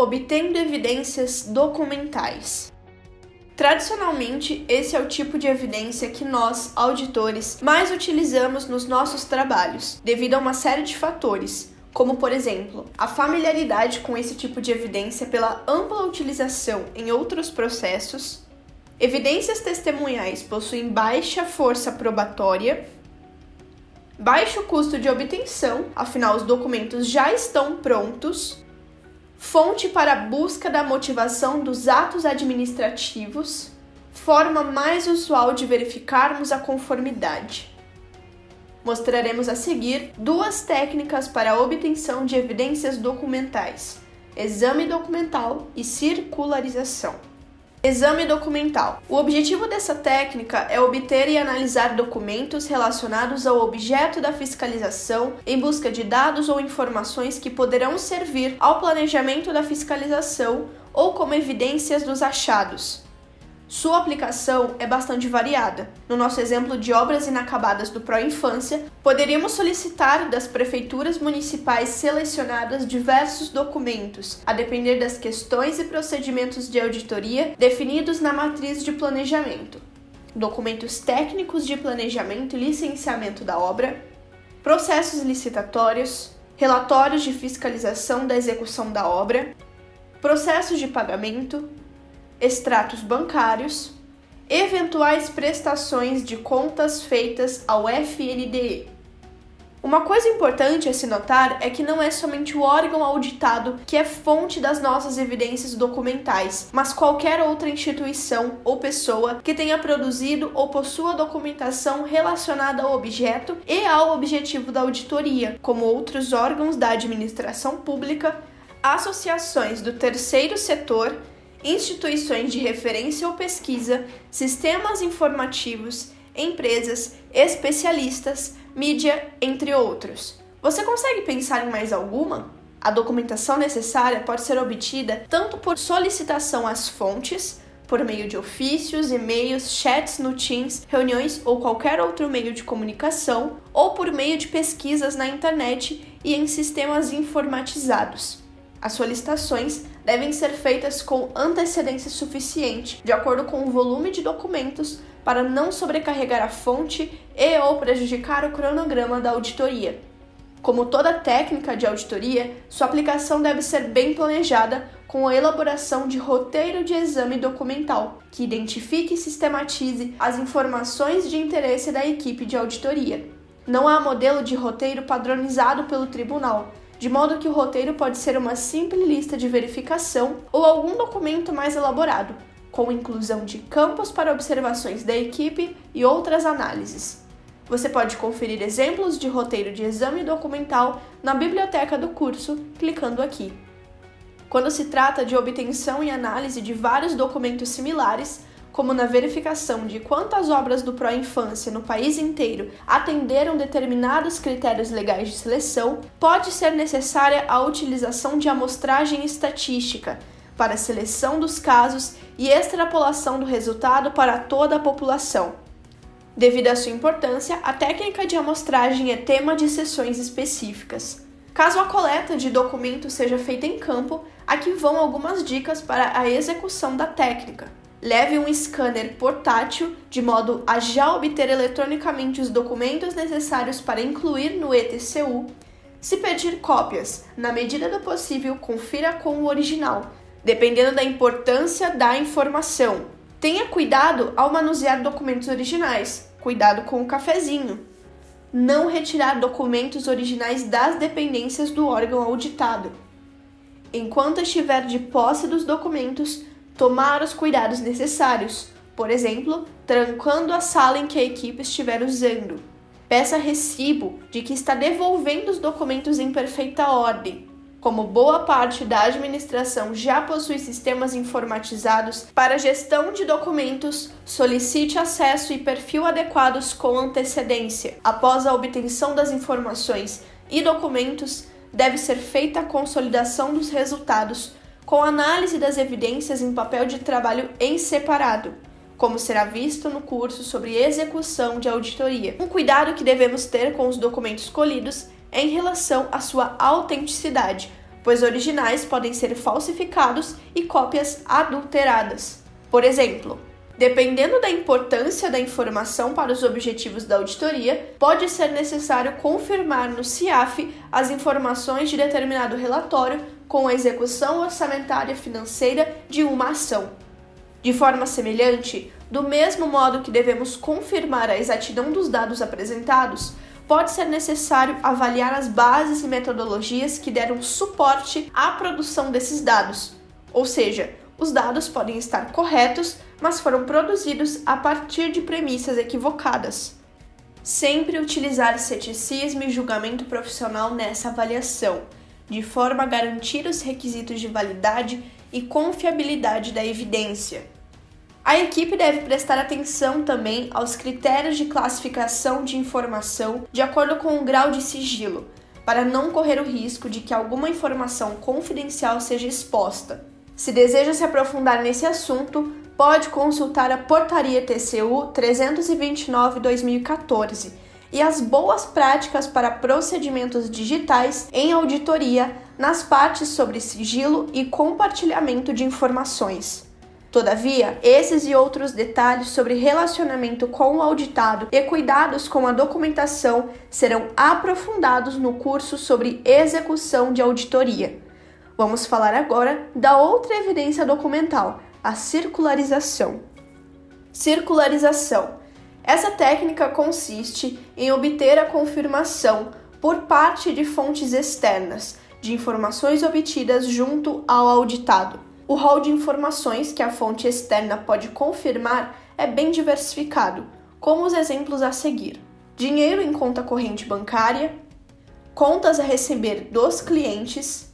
Obtendo evidências documentais. Tradicionalmente, esse é o tipo de evidência que nós, auditores, mais utilizamos nos nossos trabalhos, devido a uma série de fatores, como por exemplo, a familiaridade com esse tipo de evidência pela ampla utilização em outros processos. Evidências testemunhais possuem baixa força probatória, baixo custo de obtenção, afinal os documentos já estão prontos fonte para a busca da motivação dos atos administrativos, forma mais usual de verificarmos a conformidade. Mostraremos a seguir duas técnicas para a obtenção de evidências documentais: exame documental e circularização. Exame documental. O objetivo dessa técnica é obter e analisar documentos relacionados ao objeto da fiscalização em busca de dados ou informações que poderão servir ao planejamento da fiscalização ou como evidências dos achados. Sua aplicação é bastante variada. No nosso exemplo de obras inacabadas do Pró-Infância, poderíamos solicitar das prefeituras municipais selecionadas diversos documentos, a depender das questões e procedimentos de auditoria definidos na matriz de planejamento. Documentos técnicos de planejamento e licenciamento da obra, processos licitatórios, relatórios de fiscalização da execução da obra, processos de pagamento, extratos bancários, eventuais prestações de contas feitas ao FNDE. Uma coisa importante a se notar é que não é somente o órgão auditado que é fonte das nossas evidências documentais, mas qualquer outra instituição ou pessoa que tenha produzido ou possua documentação relacionada ao objeto e ao objetivo da auditoria, como outros órgãos da administração pública, associações do terceiro setor instituições de referência ou pesquisa, sistemas informativos, empresas, especialistas, mídia, entre outros. Você consegue pensar em mais alguma? A documentação necessária pode ser obtida tanto por solicitação às fontes, por meio de ofícios, e-mails, chats no Teams, reuniões ou qualquer outro meio de comunicação, ou por meio de pesquisas na internet e em sistemas informatizados. As solicitações devem ser feitas com antecedência suficiente, de acordo com o volume de documentos, para não sobrecarregar a fonte e ou prejudicar o cronograma da auditoria. Como toda técnica de auditoria, sua aplicação deve ser bem planejada com a elaboração de roteiro de exame documental, que identifique e sistematize as informações de interesse da equipe de auditoria. Não há modelo de roteiro padronizado pelo tribunal, de modo que o roteiro pode ser uma simples lista de verificação ou algum documento mais elaborado, com inclusão de campos para observações da equipe e outras análises. Você pode conferir exemplos de roteiro de exame documental na biblioteca do curso, clicando aqui. Quando se trata de obtenção e análise de vários documentos similares, como na verificação de quantas obras do Pró-Infância no país inteiro atenderam determinados critérios legais de seleção, pode ser necessária a utilização de amostragem estatística para seleção dos casos e extrapolação do resultado para toda a população. Devido à sua importância, a técnica de amostragem é tema de sessões específicas. Caso a coleta de documentos seja feita em campo, aqui vão algumas dicas para a execução da técnica. Leve um scanner portátil de modo a já obter eletronicamente os documentos necessários para incluir no ETCU. Se pedir cópias, na medida do possível, confira com o original, dependendo da importância da informação. Tenha cuidado ao manusear documentos originais. Cuidado com o cafezinho. Não retirar documentos originais das dependências do órgão auditado. Enquanto estiver de posse dos documentos, tomar os cuidados necessários, por exemplo, trancando a sala em que a equipe estiver usando. Peça recibo de que está devolvendo os documentos em perfeita ordem. Como boa parte da administração já possui sistemas informatizados para gestão de documentos, solicite acesso e perfil adequados com antecedência. Após a obtenção das informações e documentos, deve ser feita a consolidação dos resultados com análise das evidências em papel de trabalho em separado, como será visto no curso sobre execução de auditoria. Um cuidado que devemos ter com os documentos colhidos é em relação à sua autenticidade, pois originais podem ser falsificados e cópias adulteradas. Por exemplo, Dependendo da importância da informação para os objetivos da auditoria, pode ser necessário confirmar no CIAF as informações de determinado relatório com a execução orçamentária financeira de uma ação. De forma semelhante, do mesmo modo que devemos confirmar a exatidão dos dados apresentados, pode ser necessário avaliar as bases e metodologias que deram suporte à produção desses dados, ou seja, os dados podem estar corretos, mas foram produzidos a partir de premissas equivocadas. Sempre utilizar ceticismo e julgamento profissional nessa avaliação, de forma a garantir os requisitos de validade e confiabilidade da evidência. A equipe deve prestar atenção também aos critérios de classificação de informação de acordo com o grau de sigilo, para não correr o risco de que alguma informação confidencial seja exposta. Se deseja se aprofundar nesse assunto, pode consultar a Portaria TCU 329-2014 e as boas práticas para procedimentos digitais em auditoria nas partes sobre sigilo e compartilhamento de informações. Todavia, esses e outros detalhes sobre relacionamento com o auditado e cuidados com a documentação serão aprofundados no curso sobre execução de auditoria. Vamos falar agora da outra evidência documental, a circularização. Circularização. Essa técnica consiste em obter a confirmação por parte de fontes externas de informações obtidas junto ao auditado. O rol de informações que a fonte externa pode confirmar é bem diversificado, como os exemplos a seguir: dinheiro em conta corrente bancária, contas a receber dos clientes,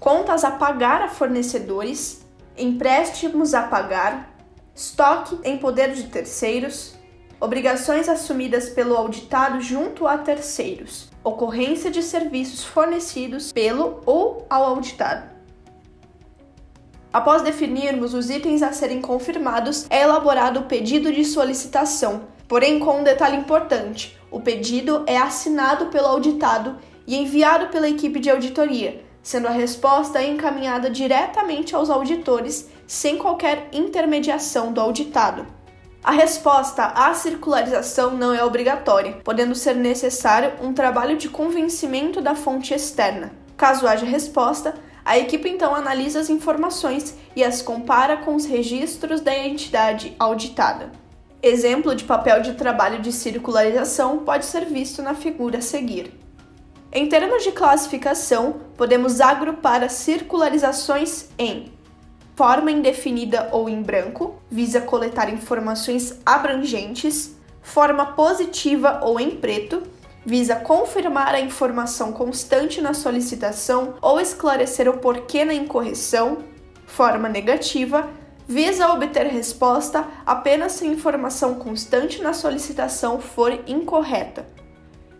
contas a pagar a fornecedores, empréstimos a pagar, estoque em poder de terceiros, obrigações assumidas pelo auditado junto a terceiros, ocorrência de serviços fornecidos pelo ou ao auditado. Após definirmos os itens a serem confirmados, é elaborado o pedido de solicitação. Porém, com um detalhe importante: o pedido é assinado pelo auditado e enviado pela equipe de auditoria, sendo a resposta encaminhada diretamente aos auditores sem qualquer intermediação do auditado. A resposta à circularização não é obrigatória, podendo ser necessário um trabalho de convencimento da fonte externa. Caso haja resposta, a equipe então analisa as informações e as compara com os registros da entidade auditada. Exemplo de papel de trabalho de circularização pode ser visto na figura a seguir. Em termos de classificação, podemos agrupar as circularizações em forma indefinida ou em branco, visa coletar informações abrangentes, forma positiva ou em preto, visa confirmar a informação constante na solicitação ou esclarecer o porquê na incorreção, forma negativa, visa obter resposta apenas se a informação constante na solicitação for incorreta.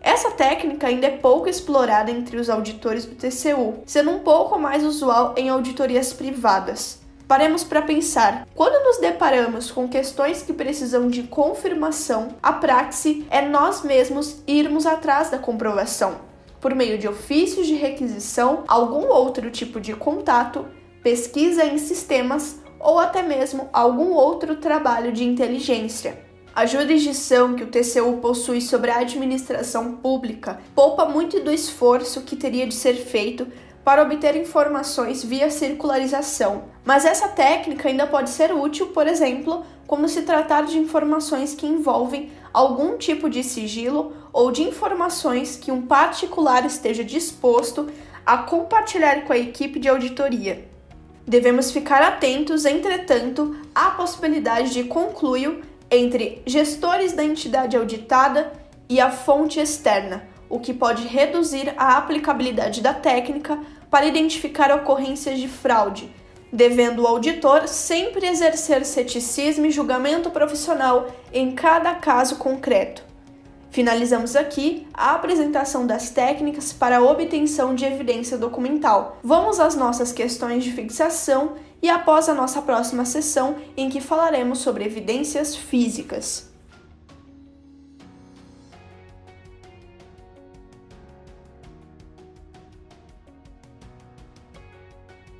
Essa técnica ainda é pouco explorada entre os auditores do TCU, sendo um pouco mais usual em auditorias privadas. Paremos para pensar. Quando nos deparamos com questões que precisam de confirmação, a praxe é nós mesmos irmos atrás da comprovação, por meio de ofícios de requisição, algum outro tipo de contato, pesquisa em sistemas ou até mesmo algum outro trabalho de inteligência. A jurisdição que o TCU possui sobre a administração pública poupa muito do esforço que teria de ser feito para obter informações via circularização, mas essa técnica ainda pode ser útil, por exemplo, quando se tratar de informações que envolvem algum tipo de sigilo ou de informações que um particular esteja disposto a compartilhar com a equipe de auditoria. Devemos ficar atentos, entretanto, à possibilidade de concluir entre gestores da entidade auditada e a fonte externa, o que pode reduzir a aplicabilidade da técnica para identificar ocorrências de fraude, devendo o auditor sempre exercer ceticismo e julgamento profissional em cada caso concreto. Finalizamos aqui a apresentação das técnicas para a obtenção de evidência documental. Vamos às nossas questões de fixação e após a nossa próxima sessão, em que falaremos sobre evidências físicas.